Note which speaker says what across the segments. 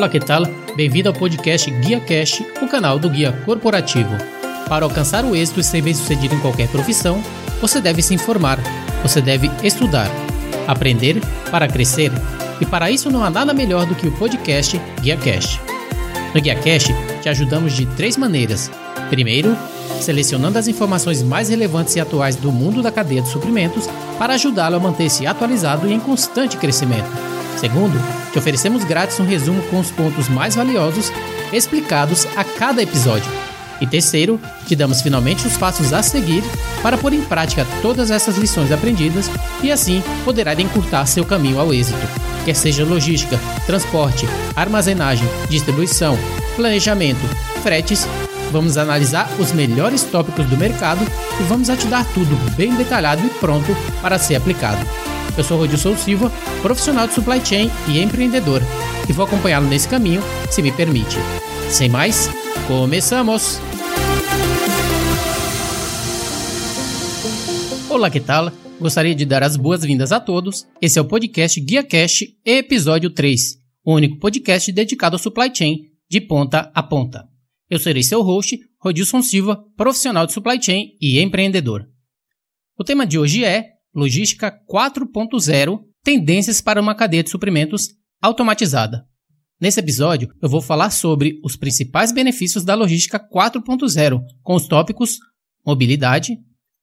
Speaker 1: Olá, que tal? Bem-vindo ao podcast Guia Cash, o canal do guia corporativo. Para alcançar o êxito e ser bem-sucedido em qualquer profissão, você deve se informar, você deve estudar, aprender para crescer. E para isso não há nada melhor do que o podcast Guia Cash. No Guia Cash, te ajudamos de três maneiras. Primeiro, selecionando as informações mais relevantes e atuais do mundo da cadeia de suprimentos para ajudá-lo a manter-se atualizado e em constante crescimento. Segundo, te oferecemos grátis um resumo com os pontos mais valiosos explicados a cada episódio. E terceiro, te damos finalmente os passos a seguir para pôr em prática todas essas lições aprendidas e assim poderá encurtar seu caminho ao êxito. Quer seja logística, transporte, armazenagem, distribuição, planejamento, fretes, vamos analisar os melhores tópicos do mercado e vamos te dar tudo bem detalhado e pronto para ser aplicado. Eu sou Rodilson Silva, profissional de supply chain e empreendedor, e vou acompanhá-lo nesse caminho, se me permite. Sem mais, começamos! Olá, que tal? Gostaria de dar as boas-vindas a todos. Esse é o podcast Guia Cash, episódio 3, o único podcast dedicado ao supply chain, de ponta a ponta. Eu serei seu host, Rodilson Silva, profissional de supply chain e empreendedor. O tema de hoje é Logística 4.0 Tendências para uma cadeia de suprimentos automatizada. Nesse episódio, eu vou falar sobre os principais benefícios da logística 4.0, com os tópicos mobilidade,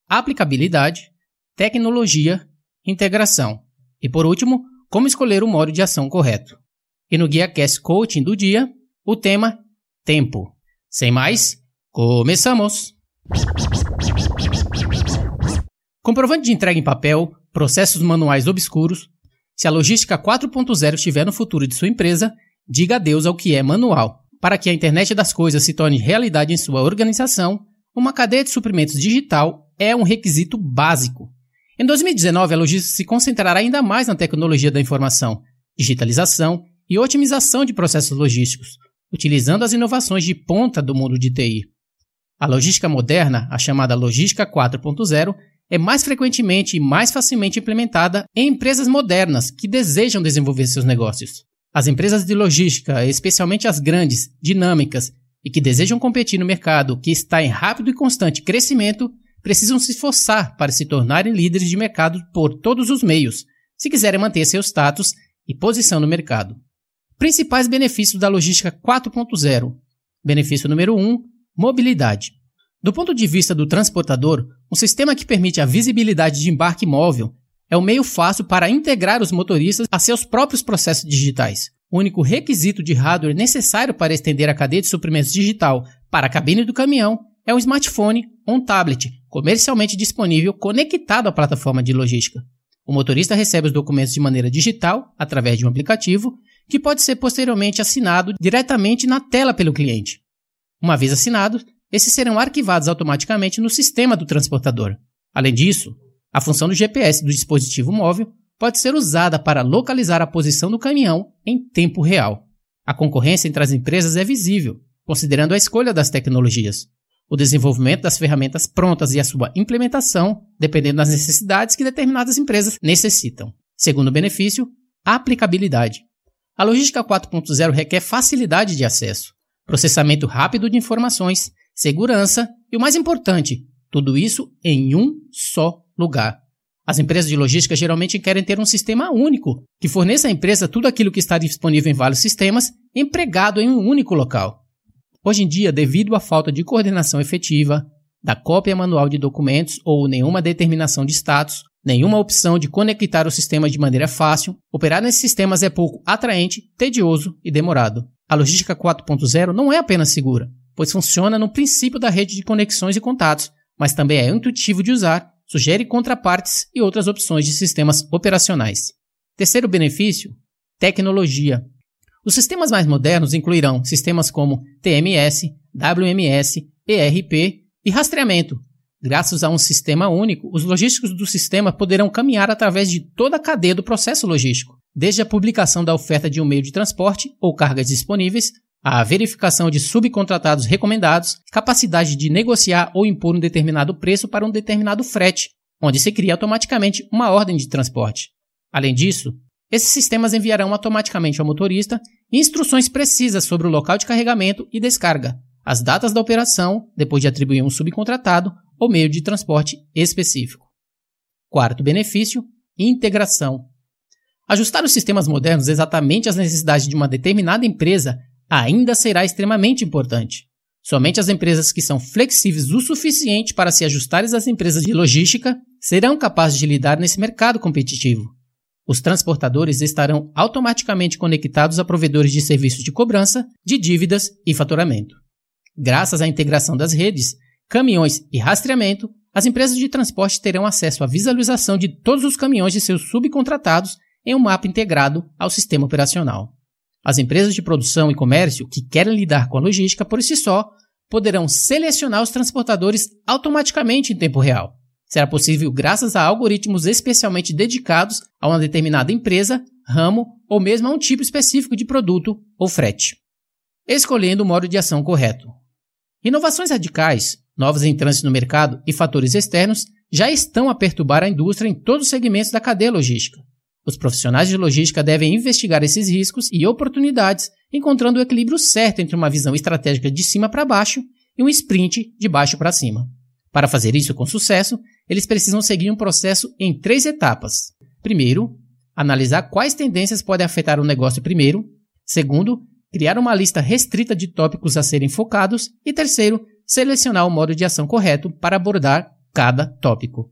Speaker 1: aplicabilidade, tecnologia, integração e, por último, como escolher o modo de ação correto. E no Guia Cast Coaching do dia, o tema tempo. Sem mais, começamos! Comprovante de entrega em papel, processos manuais obscuros. Se a logística 4.0 estiver no futuro de sua empresa, diga adeus ao que é manual. Para que a internet das coisas se torne realidade em sua organização, uma cadeia de suprimentos digital é um requisito básico. Em 2019, a logística se concentrará ainda mais na tecnologia da informação, digitalização e otimização de processos logísticos, utilizando as inovações de ponta do mundo de TI. A logística moderna, a chamada Logística 4.0, é mais frequentemente e mais facilmente implementada em empresas modernas que desejam desenvolver seus negócios. As empresas de logística, especialmente as grandes, dinâmicas e que desejam competir no mercado que está em rápido e constante crescimento, precisam se esforçar para se tornarem líderes de mercado por todos os meios, se quiserem manter seu status e posição no mercado. Principais benefícios da logística 4.0. Benefício número 1: mobilidade. Do ponto de vista do transportador, um sistema que permite a visibilidade de embarque móvel é o um meio fácil para integrar os motoristas a seus próprios processos digitais. O único requisito de hardware necessário para estender a cadeia de suprimentos digital para a cabine do caminhão é um smartphone ou um tablet comercialmente disponível conectado à plataforma de logística. O motorista recebe os documentos de maneira digital, através de um aplicativo, que pode ser posteriormente assinado diretamente na tela pelo cliente. Uma vez assinado, esses serão arquivados automaticamente no sistema do transportador. Além disso, a função do GPS do dispositivo móvel pode ser usada para localizar a posição do caminhão em tempo real. A concorrência entre as empresas é visível, considerando a escolha das tecnologias, o desenvolvimento das ferramentas prontas e a sua implementação, dependendo das necessidades que determinadas empresas necessitam. Segundo benefício, a aplicabilidade. A logística 4.0 requer facilidade de acesso, processamento rápido de informações segurança e o mais importante, tudo isso em um só lugar. As empresas de logística geralmente querem ter um sistema único, que forneça à empresa tudo aquilo que está disponível em vários sistemas, empregado em um único local. Hoje em dia, devido à falta de coordenação efetiva, da cópia manual de documentos ou nenhuma determinação de status, nenhuma opção de conectar o sistema de maneira fácil, operar nesses sistemas é pouco atraente, tedioso e demorado. A logística 4.0 não é apenas segura, pois funciona no princípio da rede de conexões e contatos, mas também é intuitivo de usar, sugere contrapartes e outras opções de sistemas operacionais. Terceiro benefício: tecnologia. Os sistemas mais modernos incluirão sistemas como TMS, WMS, ERP e rastreamento. Graças a um sistema único, os logísticos do sistema poderão caminhar através de toda a cadeia do processo logístico, desde a publicação da oferta de um meio de transporte ou cargas disponíveis a verificação de subcontratados recomendados, capacidade de negociar ou impor um determinado preço para um determinado frete, onde se cria automaticamente uma ordem de transporte. Além disso, esses sistemas enviarão automaticamente ao motorista instruções precisas sobre o local de carregamento e descarga, as datas da operação, depois de atribuir um subcontratado ou meio de transporte específico. Quarto benefício: integração. Ajustar os sistemas modernos exatamente às necessidades de uma determinada empresa ainda será extremamente importante. Somente as empresas que são flexíveis o suficiente para se ajustarem às empresas de logística serão capazes de lidar nesse mercado competitivo. Os transportadores estarão automaticamente conectados a provedores de serviços de cobrança, de dívidas e faturamento. Graças à integração das redes, caminhões e rastreamento, as empresas de transporte terão acesso à visualização de todos os caminhões de seus subcontratados em um mapa integrado ao sistema operacional. As empresas de produção e comércio que querem lidar com a logística por si só poderão selecionar os transportadores automaticamente em tempo real. Será possível graças a algoritmos especialmente dedicados a uma determinada empresa, ramo ou mesmo a um tipo específico de produto ou frete. Escolhendo o modo de ação correto. Inovações radicais, novos entrantes no mercado e fatores externos já estão a perturbar a indústria em todos os segmentos da cadeia logística. Os profissionais de logística devem investigar esses riscos e oportunidades, encontrando o equilíbrio certo entre uma visão estratégica de cima para baixo e um sprint de baixo para cima. Para fazer isso com sucesso, eles precisam seguir um processo em três etapas. Primeiro, analisar quais tendências podem afetar o negócio primeiro. Segundo, criar uma lista restrita de tópicos a serem focados. E terceiro, selecionar o modo de ação correto para abordar cada tópico.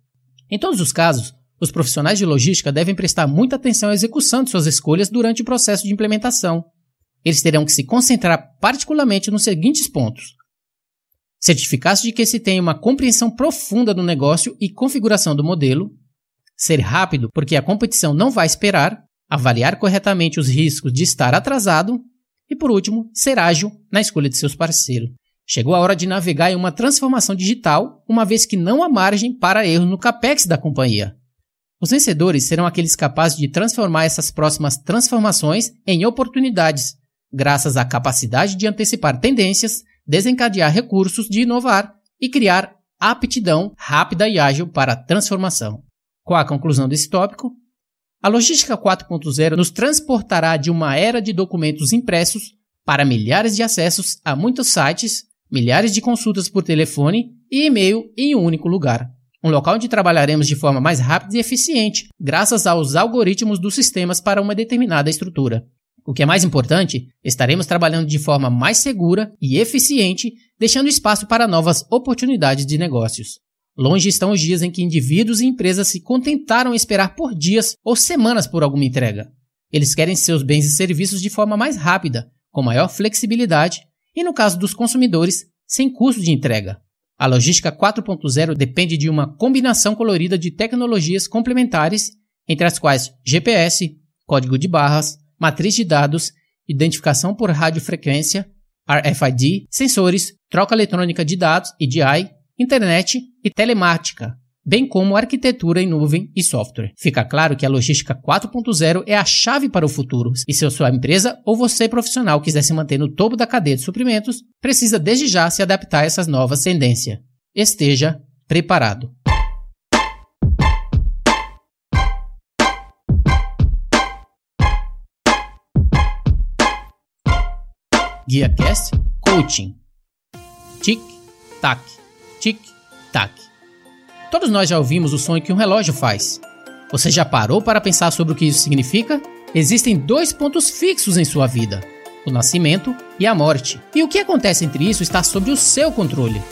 Speaker 1: Em todos os casos, os profissionais de logística devem prestar muita atenção à execução de suas escolhas durante o processo de implementação. Eles terão que se concentrar particularmente nos seguintes pontos: certificar-se de que se tem uma compreensão profunda do negócio e configuração do modelo, ser rápido porque a competição não vai esperar, avaliar corretamente os riscos de estar atrasado e, por último, ser ágil na escolha de seus parceiros. Chegou a hora de navegar em uma transformação digital, uma vez que não há margem para erro no capex da companhia. Os vencedores serão aqueles capazes de transformar essas próximas transformações em oportunidades, graças à capacidade de antecipar tendências, desencadear recursos de inovar e criar aptidão rápida e ágil para a transformação. Qual a conclusão desse tópico? A logística 4.0 nos transportará de uma era de documentos impressos para milhares de acessos a muitos sites, milhares de consultas por telefone e e-mail em um único lugar um local onde trabalharemos de forma mais rápida e eficiente, graças aos algoritmos dos sistemas para uma determinada estrutura. O que é mais importante, estaremos trabalhando de forma mais segura e eficiente, deixando espaço para novas oportunidades de negócios. Longe estão os dias em que indivíduos e empresas se contentaram em esperar por dias ou semanas por alguma entrega. Eles querem seus bens e serviços de forma mais rápida, com maior flexibilidade e, no caso dos consumidores, sem custo de entrega. A logística 4.0 depende de uma combinação colorida de tecnologias complementares, entre as quais GPS, código de barras, matriz de dados, identificação por radiofrequência, RFID, sensores, troca eletrônica de dados EDI, internet e telemática, bem como arquitetura em nuvem e software. Fica claro que a logística 4.0 é a chave para o futuro, e se a sua empresa ou você profissional quiser se manter no topo da cadeia de suprimentos, precisa desde já se adaptar a essas novas tendências. Esteja preparado. GuiaCast Coaching. Tic, tac, tic, tac. Todos nós já ouvimos o som que um relógio faz. Você já parou para pensar sobre o que isso significa? Existem dois pontos fixos em sua vida: o nascimento e a morte. E o que acontece entre isso está sob o seu controle.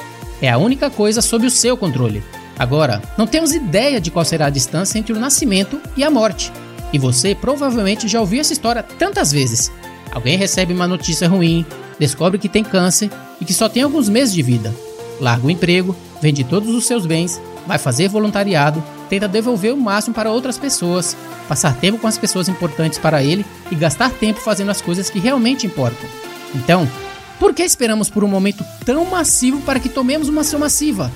Speaker 1: É a única coisa sob o seu controle. Agora, não temos ideia de qual será a distância entre o nascimento e a morte. E você provavelmente já ouviu essa história tantas vezes. Alguém recebe uma notícia ruim, descobre que tem câncer e que só tem alguns meses de vida. Larga o emprego, vende todos os seus bens vai fazer voluntariado, tenta devolver o máximo para outras pessoas, passar tempo com as pessoas importantes para ele e gastar tempo fazendo as coisas que realmente importam. Então, por que esperamos por um momento tão massivo para que tomemos uma ação massiva?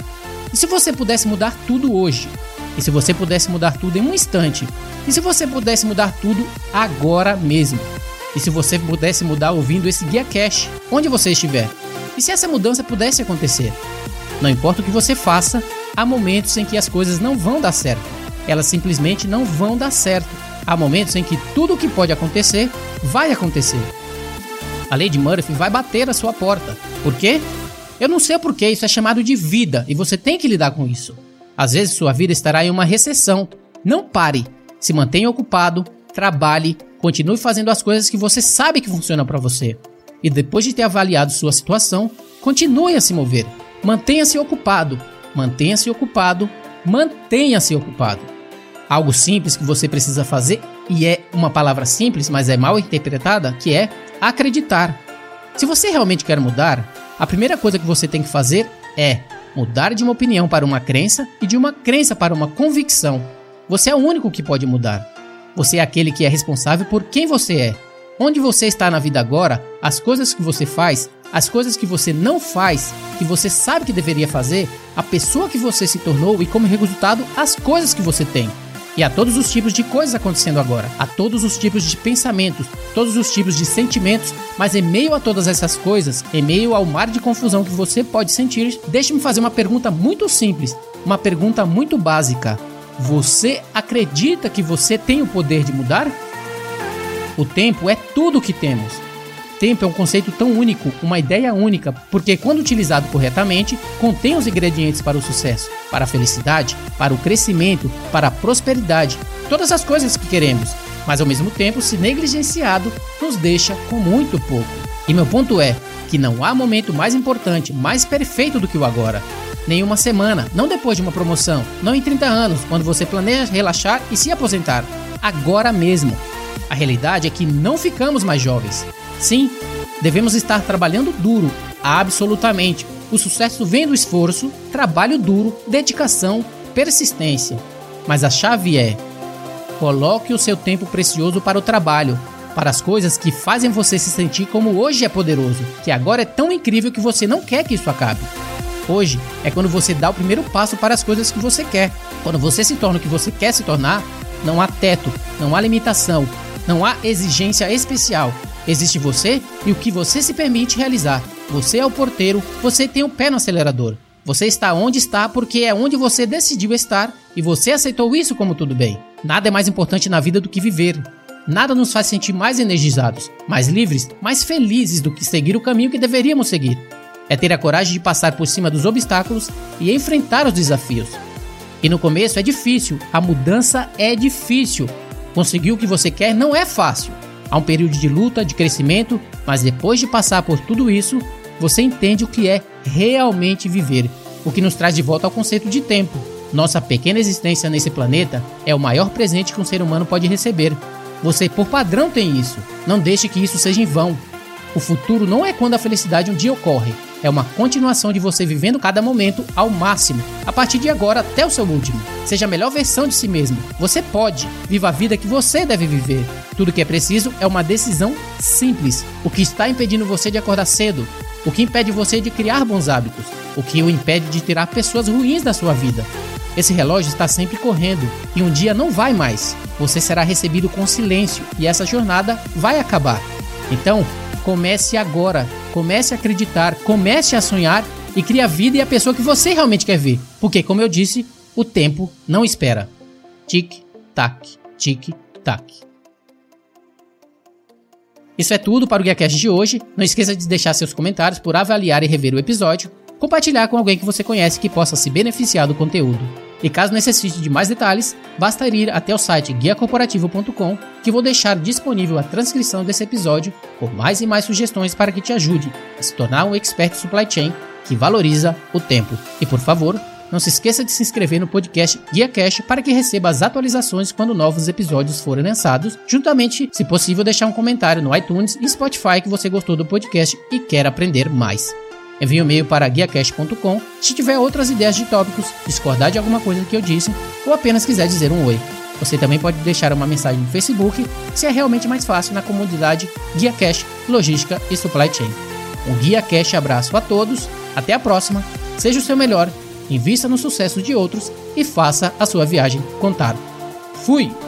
Speaker 1: E se você pudesse mudar tudo hoje? E se você pudesse mudar tudo em um instante? E se você pudesse mudar tudo agora mesmo? E se você pudesse mudar ouvindo esse guia cash, onde você estiver? E se essa mudança pudesse acontecer? Não importa o que você faça, há momentos em que as coisas não vão dar certo. Elas simplesmente não vão dar certo. Há momentos em que tudo o que pode acontecer vai acontecer. A lei de Murphy vai bater a sua porta. Por quê? Eu não sei porquê, isso é chamado de vida e você tem que lidar com isso. Às vezes sua vida estará em uma recessão. Não pare. Se mantenha ocupado, trabalhe, continue fazendo as coisas que você sabe que funcionam para você. E depois de ter avaliado sua situação, continue a se mover. Mantenha-se ocupado, mantenha-se ocupado, mantenha-se ocupado. Algo simples que você precisa fazer, e é uma palavra simples, mas é mal interpretada, que é acreditar. Se você realmente quer mudar, a primeira coisa que você tem que fazer é mudar de uma opinião para uma crença e de uma crença para uma convicção. Você é o único que pode mudar. Você é aquele que é responsável por quem você é. Onde você está na vida agora, as coisas que você faz, as coisas que você não faz, que você sabe que deveria fazer, a pessoa que você se tornou e como resultado as coisas que você tem. E há todos os tipos de coisas acontecendo agora, há todos os tipos de pensamentos, todos os tipos de sentimentos, mas em meio a todas essas coisas, em meio ao mar de confusão que você pode sentir, deixe-me fazer uma pergunta muito simples, uma pergunta muito básica. Você acredita que você tem o poder de mudar? O tempo é tudo o que temos. Tempo é um conceito tão único, uma ideia única, porque quando utilizado corretamente, contém os ingredientes para o sucesso, para a felicidade, para o crescimento, para a prosperidade, todas as coisas que queremos, mas ao mesmo tempo, se negligenciado, nos deixa com muito pouco. E meu ponto é que não há momento mais importante, mais perfeito do que o agora. Nenhuma semana, não depois de uma promoção, não em 30 anos, quando você planeja relaxar e se aposentar. Agora mesmo. A realidade é que não ficamos mais jovens. Sim, devemos estar trabalhando duro, absolutamente. O sucesso vem do esforço, trabalho duro, dedicação, persistência. Mas a chave é: coloque o seu tempo precioso para o trabalho, para as coisas que fazem você se sentir como hoje é poderoso, que agora é tão incrível que você não quer que isso acabe. Hoje é quando você dá o primeiro passo para as coisas que você quer. Quando você se torna o que você quer se tornar, não há teto, não há limitação, não há exigência especial. Existe você e o que você se permite realizar. Você é o porteiro, você tem o pé no acelerador. Você está onde está porque é onde você decidiu estar e você aceitou isso como tudo bem. Nada é mais importante na vida do que viver. Nada nos faz sentir mais energizados, mais livres, mais felizes do que seguir o caminho que deveríamos seguir. É ter a coragem de passar por cima dos obstáculos e enfrentar os desafios. E no começo é difícil, a mudança é difícil. Conseguir o que você quer não é fácil. Há um período de luta, de crescimento, mas depois de passar por tudo isso, você entende o que é realmente viver, o que nos traz de volta ao conceito de tempo. Nossa pequena existência nesse planeta é o maior presente que um ser humano pode receber. Você, por padrão, tem isso. Não deixe que isso seja em vão. O futuro não é quando a felicidade um dia ocorre, é uma continuação de você vivendo cada momento ao máximo, a partir de agora até o seu último. Seja a melhor versão de si mesmo. Você pode. Viva a vida que você deve viver. Tudo que é preciso é uma decisão simples. O que está impedindo você de acordar cedo? O que impede você de criar bons hábitos? O que o impede de tirar pessoas ruins da sua vida? Esse relógio está sempre correndo e um dia não vai mais. Você será recebido com silêncio e essa jornada vai acabar. Então, comece agora Comece a acreditar, comece a sonhar e crie a vida e a pessoa que você realmente quer ver. Porque, como eu disse, o tempo não espera. Tic, tac, tic, tac. Isso é tudo para o GuiaCast de hoje. Não esqueça de deixar seus comentários por avaliar e rever o episódio, compartilhar com alguém que você conhece que possa se beneficiar do conteúdo. E caso necessite de mais detalhes, basta ir até o site guiacorporativo.com, que vou deixar disponível a transcrição desse episódio com mais e mais sugestões para que te ajude a se tornar um expert supply chain que valoriza o tempo. E por favor, não se esqueça de se inscrever no podcast Guia Cash para que receba as atualizações quando novos episódios forem lançados, juntamente, se possível, deixar um comentário no iTunes e Spotify que você gostou do podcast e quer aprender mais. Envie um e-mail para guiacast.com se tiver outras ideias de tópicos, discordar de alguma coisa que eu disse ou apenas quiser dizer um oi. Você também pode deixar uma mensagem no Facebook, se é realmente mais fácil na comunidade Guia Cash, Logística e Supply Chain. Um Guia Cash abraço a todos, até a próxima, seja o seu melhor, invista no sucesso de outros e faça a sua viagem contar. Fui!